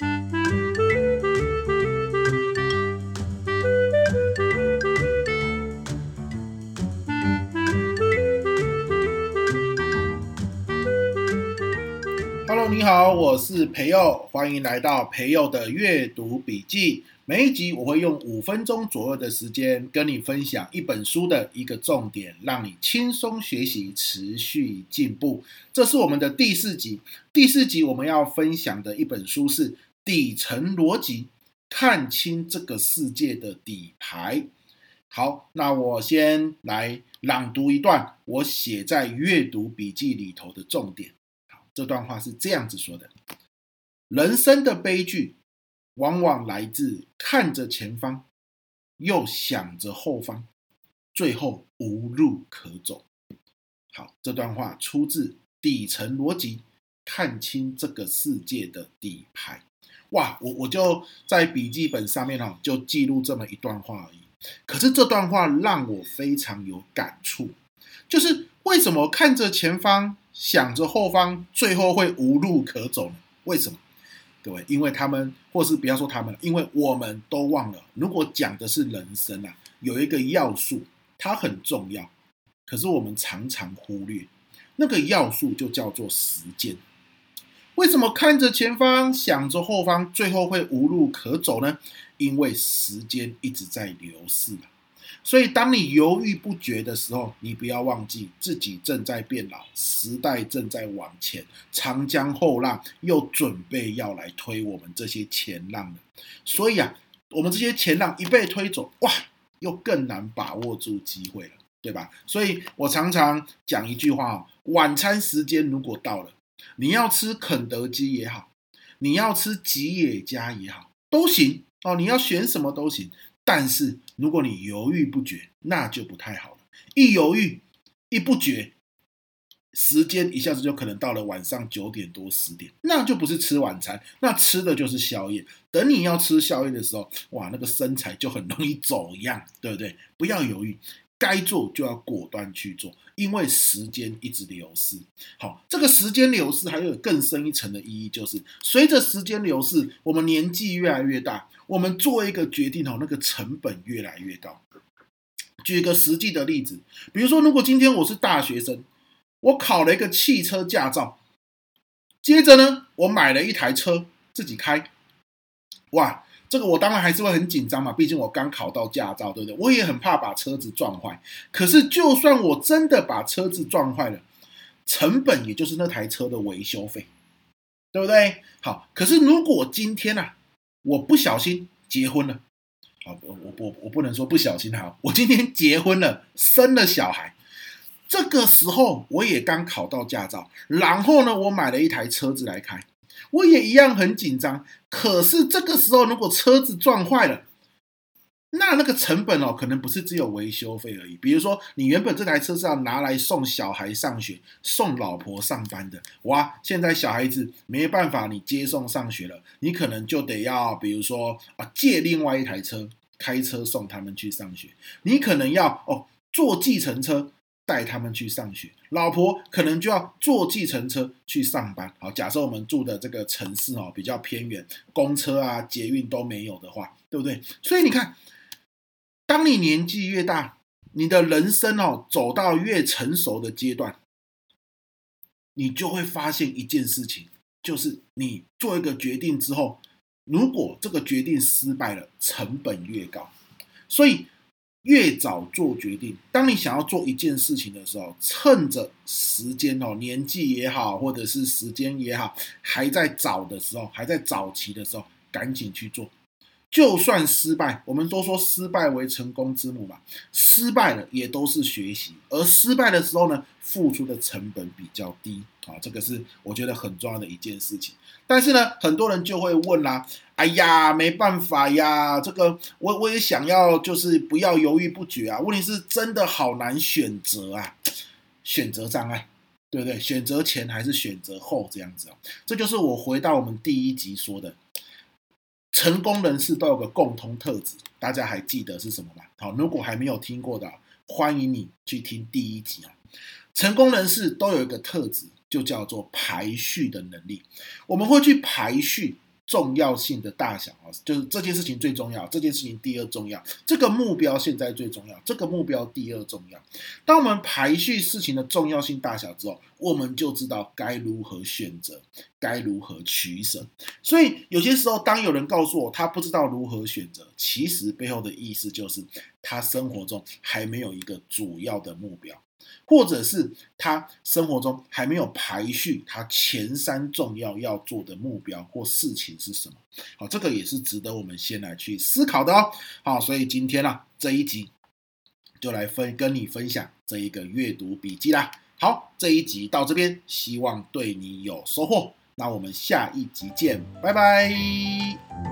Hello，你好，我是培佑，欢迎来到培佑的阅读笔记。每一集我会用五分钟左右的时间跟你分享一本书的一个重点，让你轻松学习，持续进步。这是我们的第四集。第四集我们要分享的一本书是《底层逻辑：看清这个世界的底牌》。好，那我先来朗读一段我写在阅读笔记里头的重点。好，这段话是这样子说的：人生的悲剧。往往来自看着前方，又想着后方，最后无路可走。好，这段话出自底层逻辑，看清这个世界的底牌。哇，我我就在笔记本上面哈，就记录这么一段话而已。可是这段话让我非常有感触，就是为什么看着前方，想着后方，最后会无路可走呢？为什么？各位，因为他们，或是不要说他们，因为我们都忘了，如果讲的是人生啊，有一个要素，它很重要，可是我们常常忽略，那个要素就叫做时间。为什么看着前方，想着后方，最后会无路可走呢？因为时间一直在流逝。所以，当你犹豫不决的时候，你不要忘记自己正在变老，时代正在往前，长江后浪又准备要来推我们这些前浪了。所以啊，我们这些前浪一被推走，哇，又更难把握住机会了，对吧？所以我常常讲一句话，晚餐时间如果到了，你要吃肯德基也好，你要吃吉野家也好，都行哦，你要选什么都行。但是如果你犹豫不决，那就不太好了。一犹豫，一不决，时间一下子就可能到了晚上九点多十点，那就不是吃晚餐，那吃的就是宵夜。等你要吃宵夜的时候，哇，那个身材就很容易走样，对不对？不要犹豫。该做就要果断去做，因为时间一直流逝。好，这个时间流逝还有更深一层的意义，就是随着时间流逝，我们年纪越来越大，我们做一个决定，哦，那个成本越来越高。举一个实际的例子，比如说，如果今天我是大学生，我考了一个汽车驾照，接着呢，我买了一台车自己开，哇！这个我当然还是会很紧张嘛，毕竟我刚考到驾照，对不对？我也很怕把车子撞坏。可是，就算我真的把车子撞坏了，成本也就是那台车的维修费，对不对？好，可是如果今天啊，我不小心结婚了，好，我我我不能说不小心哈，我今天结婚了，生了小孩，这个时候我也刚考到驾照，然后呢，我买了一台车子来开。我也一样很紧张，可是这个时候如果车子撞坏了，那那个成本哦，可能不是只有维修费而已。比如说，你原本这台车是要拿来送小孩上学、送老婆上班的，哇，现在小孩子没办法你接送上学了，你可能就得要，比如说啊，借另外一台车开车送他们去上学，你可能要哦坐计程车。带他们去上学，老婆可能就要坐计程车去上班。好，假设我们住的这个城市哦比较偏远，公车啊、捷运都没有的话，对不对？所以你看，当你年纪越大，你的人生哦走到越成熟的阶段，你就会发现一件事情，就是你做一个决定之后，如果这个决定失败了，成本越高，所以。越早做决定，当你想要做一件事情的时候，趁着时间哦，年纪也好，或者是时间也好，还在早的时候，还在早期的时候，赶紧去做。就算失败，我们都说失败为成功之母嘛，失败了也都是学习，而失败的时候呢，付出的成本比较低啊，这个是我觉得很重要的一件事情。但是呢，很多人就会问啦，哎呀，没办法呀，这个我我也想要，就是不要犹豫不决啊，问题是真的好难选择啊，选择障碍，对不对？选择前还是选择后这样子啊，这就是我回到我们第一集说的。成功人士都有个共同特质，大家还记得是什么吗？好，如果还没有听过的，欢迎你去听第一集啊。成功人士都有一个特质，就叫做排序的能力。我们会去排序重要性的大小啊，就是这件事情最重要，这件事情第二重要，这个目标现在最重要，这个目标第二重要。当我们排序事情的重要性大小之后，我们就知道该如何选择，该如何取舍。所以有些时候，当有人告诉我他不知道如何选择，其实背后的意思就是他生活中还没有一个主要的目标。或者是他生活中还没有排序，他前三重要要做的目标或事情是什么？好，这个也是值得我们先来去思考的哦。好，所以今天啊这一集就来分跟你分享这一个阅读笔记啦。好，这一集到这边，希望对你有收获。那我们下一集见，拜拜。